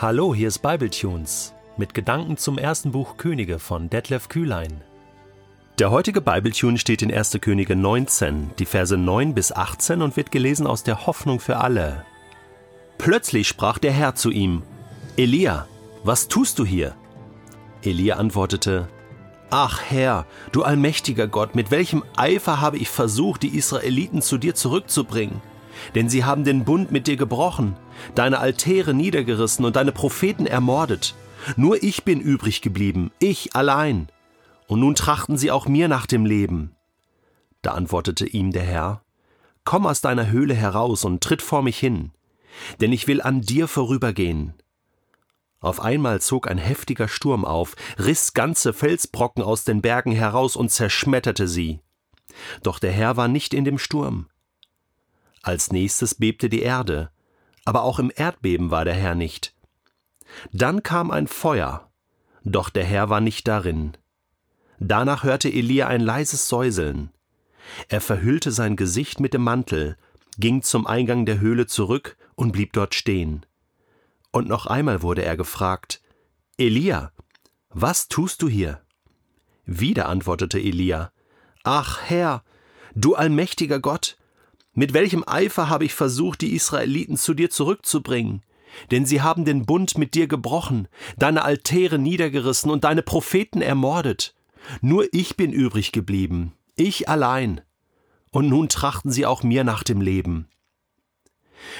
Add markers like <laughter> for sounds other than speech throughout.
Hallo, hier ist Bibletunes mit Gedanken zum ersten Buch Könige von Detlef Kühlein. Der heutige Bibletune steht in 1. Könige 19, die Verse 9 bis 18 und wird gelesen aus der Hoffnung für alle. Plötzlich sprach der Herr zu ihm: Elia, was tust du hier? Elia antwortete: Ach Herr, du allmächtiger Gott, mit welchem Eifer habe ich versucht, die Israeliten zu dir zurückzubringen? Denn sie haben den Bund mit dir gebrochen, deine Altäre niedergerissen und deine Propheten ermordet. Nur ich bin übrig geblieben, ich allein. Und nun trachten sie auch mir nach dem Leben. Da antwortete ihm der Herr, Komm aus deiner Höhle heraus und tritt vor mich hin, denn ich will an dir vorübergehen. Auf einmal zog ein heftiger Sturm auf, riss ganze Felsbrocken aus den Bergen heraus und zerschmetterte sie. Doch der Herr war nicht in dem Sturm. Als nächstes bebte die Erde, aber auch im Erdbeben war der Herr nicht. Dann kam ein Feuer, doch der Herr war nicht darin. Danach hörte Elia ein leises Säuseln. Er verhüllte sein Gesicht mit dem Mantel, ging zum Eingang der Höhle zurück und blieb dort stehen. Und noch einmal wurde er gefragt, Elia, was tust du hier? Wieder antwortete Elia, Ach Herr, du allmächtiger Gott, mit welchem Eifer habe ich versucht, die Israeliten zu dir zurückzubringen? Denn sie haben den Bund mit dir gebrochen, deine Altäre niedergerissen und deine Propheten ermordet. Nur ich bin übrig geblieben, ich allein. Und nun trachten sie auch mir nach dem Leben.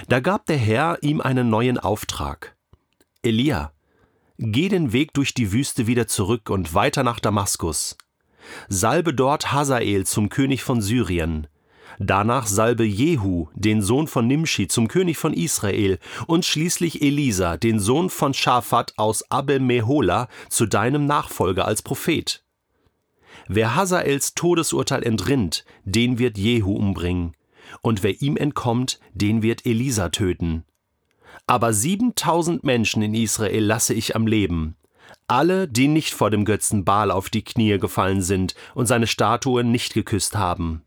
Da gab der Herr ihm einen neuen Auftrag. Elia, geh den Weg durch die Wüste wieder zurück und weiter nach Damaskus. Salbe dort Hazael zum König von Syrien, Danach salbe Jehu, den Sohn von Nimshi, zum König von Israel und schließlich Elisa, den Sohn von Schaphat aus Abel Mehola, zu deinem Nachfolger als Prophet. Wer Hazaels Todesurteil entrinnt, den wird Jehu umbringen, und wer ihm entkommt, den wird Elisa töten. Aber siebentausend Menschen in Israel lasse ich am Leben, alle, die nicht vor dem Götzen Baal auf die Knie gefallen sind und seine Statue nicht geküsst haben.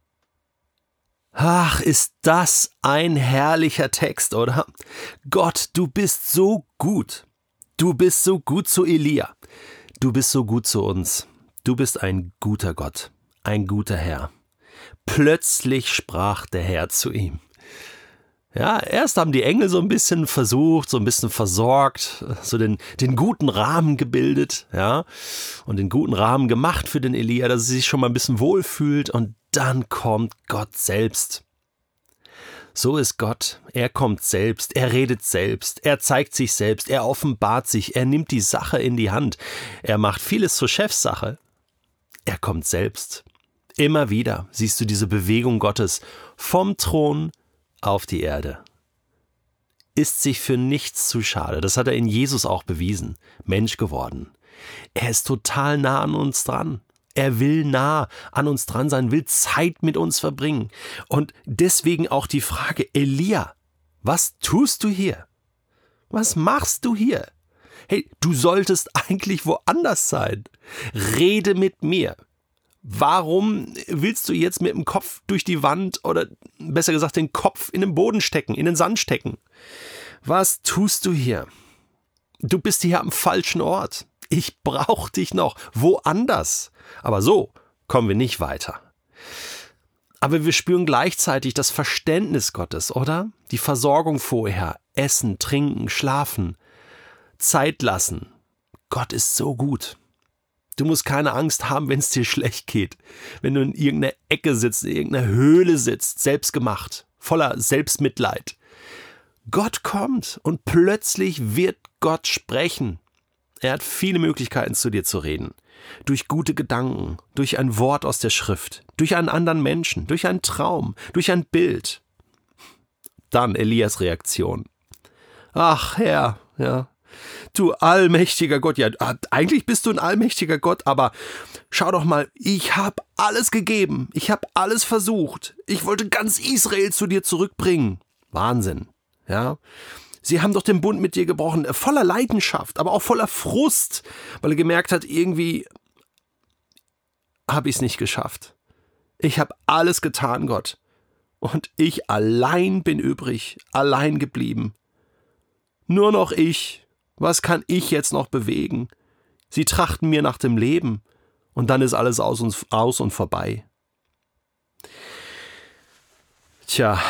Ach, ist das ein herrlicher Text, oder? Gott, du bist so gut. Du bist so gut zu Elia. Du bist so gut zu uns. Du bist ein guter Gott, ein guter Herr. Plötzlich sprach der Herr zu ihm. Ja, erst haben die Engel so ein bisschen versucht, so ein bisschen versorgt, so den, den guten Rahmen gebildet, ja, und den guten Rahmen gemacht für den Elia, dass er sich schon mal ein bisschen wohlfühlt und dann kommt Gott selbst. So ist Gott. Er kommt selbst, er redet selbst, er zeigt sich selbst, er offenbart sich, er nimmt die Sache in die Hand, er macht vieles zur Chefsache. Er kommt selbst. Immer wieder siehst du diese Bewegung Gottes vom Thron auf die Erde. Ist sich für nichts zu schade. Das hat er in Jesus auch bewiesen. Mensch geworden. Er ist total nah an uns dran. Er will nah an uns dran sein, will Zeit mit uns verbringen. Und deswegen auch die Frage, Elia, was tust du hier? Was machst du hier? Hey, du solltest <laughs> eigentlich woanders sein. Rede mit mir. Warum willst du jetzt mit dem Kopf durch die Wand oder besser gesagt den Kopf in den Boden stecken, in den Sand stecken? Was tust du hier? Du bist hier am falschen Ort. Ich brauche dich noch woanders. Aber so kommen wir nicht weiter. Aber wir spüren gleichzeitig das Verständnis Gottes, oder? Die Versorgung vorher, Essen, Trinken, Schlafen, Zeit lassen. Gott ist so gut. Du musst keine Angst haben, wenn es dir schlecht geht. Wenn du in irgendeiner Ecke sitzt, in irgendeiner Höhle sitzt, selbstgemacht, voller Selbstmitleid. Gott kommt und plötzlich wird Gott sprechen. Er hat viele Möglichkeiten, zu dir zu reden. Durch gute Gedanken, durch ein Wort aus der Schrift, durch einen anderen Menschen, durch einen Traum, durch ein Bild. Dann Elias Reaktion. Ach Herr, ja, Du allmächtiger Gott, ja, eigentlich bist du ein allmächtiger Gott, aber schau doch mal, ich habe alles gegeben, ich habe alles versucht, ich wollte ganz Israel zu dir zurückbringen. Wahnsinn, ja. Sie haben doch den Bund mit dir gebrochen, äh, voller Leidenschaft, aber auch voller Frust, weil er gemerkt hat, irgendwie habe ich es nicht geschafft. Ich habe alles getan, Gott. Und ich allein bin übrig, allein geblieben. Nur noch ich, Was kann ich jetzt noch bewegen? Sie trachten mir nach dem Leben, und dann ist alles aus und, aus und vorbei. Tja,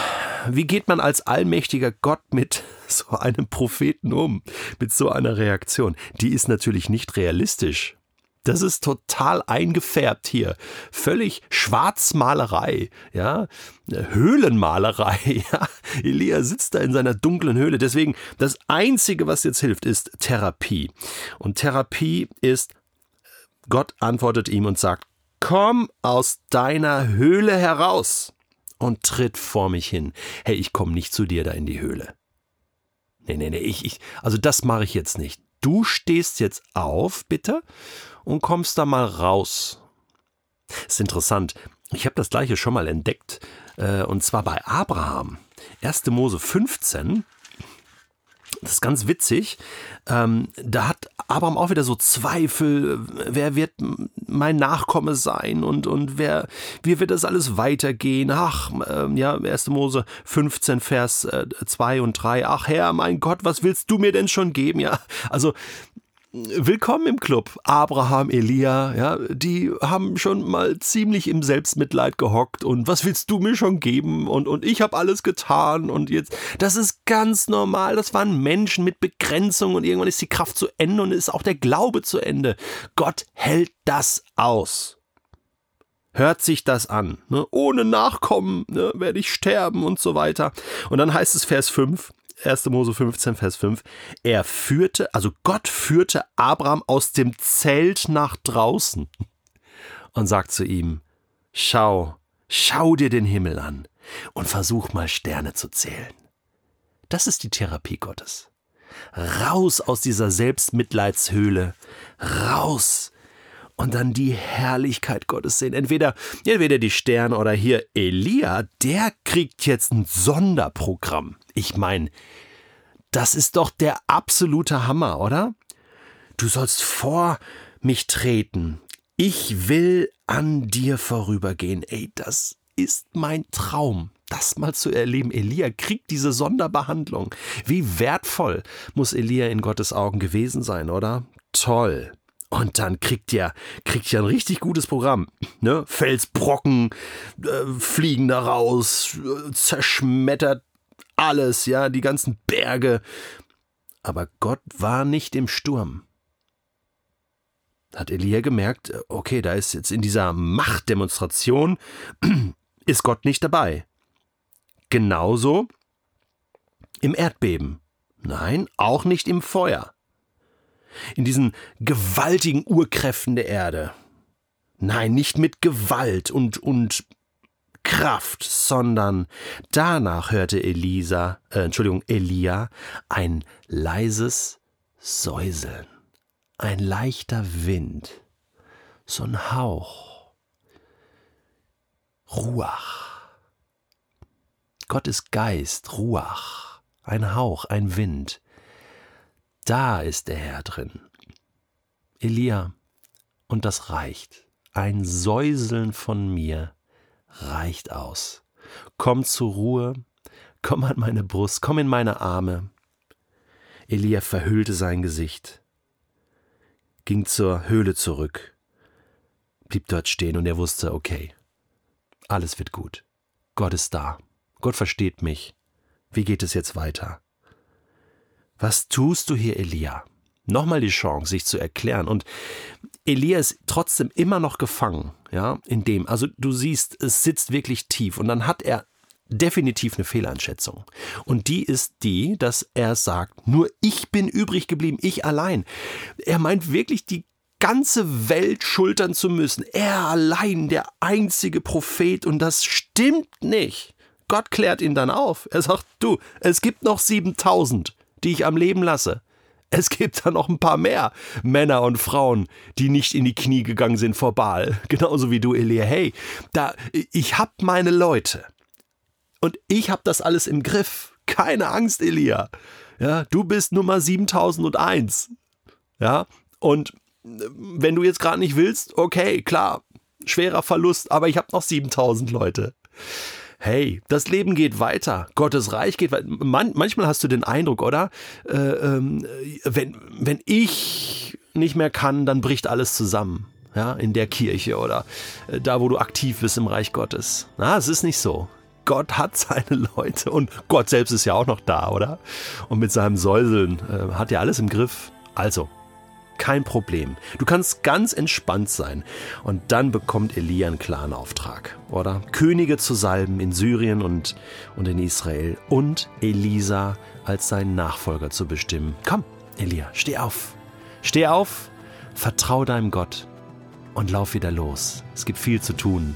wie geht man als allmächtiger Gott mit <laughs> so einem Propheten um, mit so einer Reaktion? Die ist natürlich nicht realistisch. Das ist total eingefärbt hier. Völlig Schwarzmalerei, ja. Höhlenmalerei, <laughs> ja. Elia sitzt da in seiner dunklen Höhle. Deswegen, das Einzige, was jetzt hilft, ist Therapie. Und Therapie ist, Gott antwortet ihm und sagt, komm aus deiner Höhle heraus und tritt vor mich hin. Hey, ich komme nicht zu dir da in die Höhle. Nee, nee, nee, ich, ich, also das mache ich jetzt nicht. Du stehst jetzt auf, bitte, und kommst da mal raus. ist interessant. Ich habe das gleiche schon mal entdeckt, äh, und zwar bei Abraham. 1. Mose 15, das ist ganz witzig. Ähm, da hat Abraham auch wieder so Zweifel, wer wird mein Nachkomme sein und, und wer, wie wird das alles weitergehen? Ach, ähm, ja, 1. Mose 15, Vers äh, 2 und 3. Ach Herr, mein Gott, was willst du mir denn schon geben? Ja, also Willkommen im Club. Abraham, Elia, ja, die haben schon mal ziemlich im Selbstmitleid gehockt und was willst du mir schon geben und, und ich habe alles getan und jetzt, das ist ganz normal. Das waren Menschen mit Begrenzung und irgendwann ist die Kraft zu Ende und ist auch der Glaube zu Ende. Gott hält das aus. Hört sich das an. Ne? Ohne Nachkommen ne, werde ich sterben und so weiter. Und dann heißt es Vers 5, 1. Mose 15, Vers 5. Er führte, also Gott führte Abraham aus dem Zelt nach draußen und sagt zu ihm, schau, schau dir den Himmel an und versuch mal Sterne zu zählen. Das ist die Therapie Gottes. Raus aus dieser Selbstmitleidshöhle, raus und dann die Herrlichkeit Gottes sehen. Entweder, entweder die Sterne oder hier Elia, der kriegt jetzt ein Sonderprogramm. Ich meine, das ist doch der absolute Hammer, oder? Du sollst vor mich treten. Ich will an dir vorübergehen. Ey, das ist mein Traum das mal zu erleben. Elia kriegt diese Sonderbehandlung. Wie wertvoll muss Elia in Gottes Augen gewesen sein, oder? Toll. Und dann kriegt ihr, kriegt ihr ein richtig gutes Programm. Ne? Felsbrocken äh, fliegen da raus, äh, zerschmettert alles, ja, die ganzen Berge. Aber Gott war nicht im Sturm. Hat Elia gemerkt, äh, okay, da ist jetzt in dieser Machtdemonstration, <clears throat> ist Gott nicht dabei. Genauso im Erdbeben. Nein, auch nicht im Feuer in diesen gewaltigen Urkräften der Erde. Nein, nicht mit Gewalt und, und Kraft, sondern danach hörte Elisa, äh, Entschuldigung, Elia ein leises Säuseln, ein leichter Wind, so ein Hauch, Ruach. Gott ist Geist, Ruach, ein Hauch, ein Wind. Da ist der Herr drin. Elia, und das reicht. Ein Säuseln von mir reicht aus. Komm zur Ruhe, komm an meine Brust, komm in meine Arme. Elia verhüllte sein Gesicht, ging zur Höhle zurück, blieb dort stehen und er wusste, okay, alles wird gut. Gott ist da. Gott versteht mich. Wie geht es jetzt weiter? Was tust du hier, Elia? Nochmal die Chance, sich zu erklären. Und Elia ist trotzdem immer noch gefangen, ja, in dem. Also du siehst, es sitzt wirklich tief. Und dann hat er definitiv eine Fehleinschätzung. Und die ist die, dass er sagt, nur ich bin übrig geblieben, ich allein. Er meint wirklich die ganze Welt schultern zu müssen. Er allein, der einzige Prophet. Und das stimmt nicht. Gott klärt ihn dann auf. Er sagt, du, es gibt noch 7000 die ich am Leben lasse. Es gibt da noch ein paar mehr Männer und Frauen, die nicht in die Knie gegangen sind vor Baal. <laughs> Genauso wie du, Elia. Hey, da, ich hab meine Leute. Und ich hab das alles im Griff. Keine Angst, Elia. Ja, du bist Nummer 7001. Ja, und wenn du jetzt gerade nicht willst, okay, klar, schwerer Verlust, aber ich hab noch 7000 Leute. Hey, das Leben geht weiter, Gottes Reich geht weiter. Man, manchmal hast du den Eindruck, oder? Äh, ähm, wenn, wenn ich nicht mehr kann, dann bricht alles zusammen. Ja, in der Kirche oder äh, da, wo du aktiv bist im Reich Gottes. Na, es ist nicht so. Gott hat seine Leute und Gott selbst ist ja auch noch da, oder? Und mit seinem Säuseln äh, hat er alles im Griff. Also, kein Problem. Du kannst ganz entspannt sein. Und dann bekommt Elia einen klaren Auftrag, oder? Könige zu salben in Syrien und, und in Israel und Elisa als seinen Nachfolger zu bestimmen. Komm, Elia, steh auf. Steh auf, vertrau deinem Gott und lauf wieder los. Es gibt viel zu tun.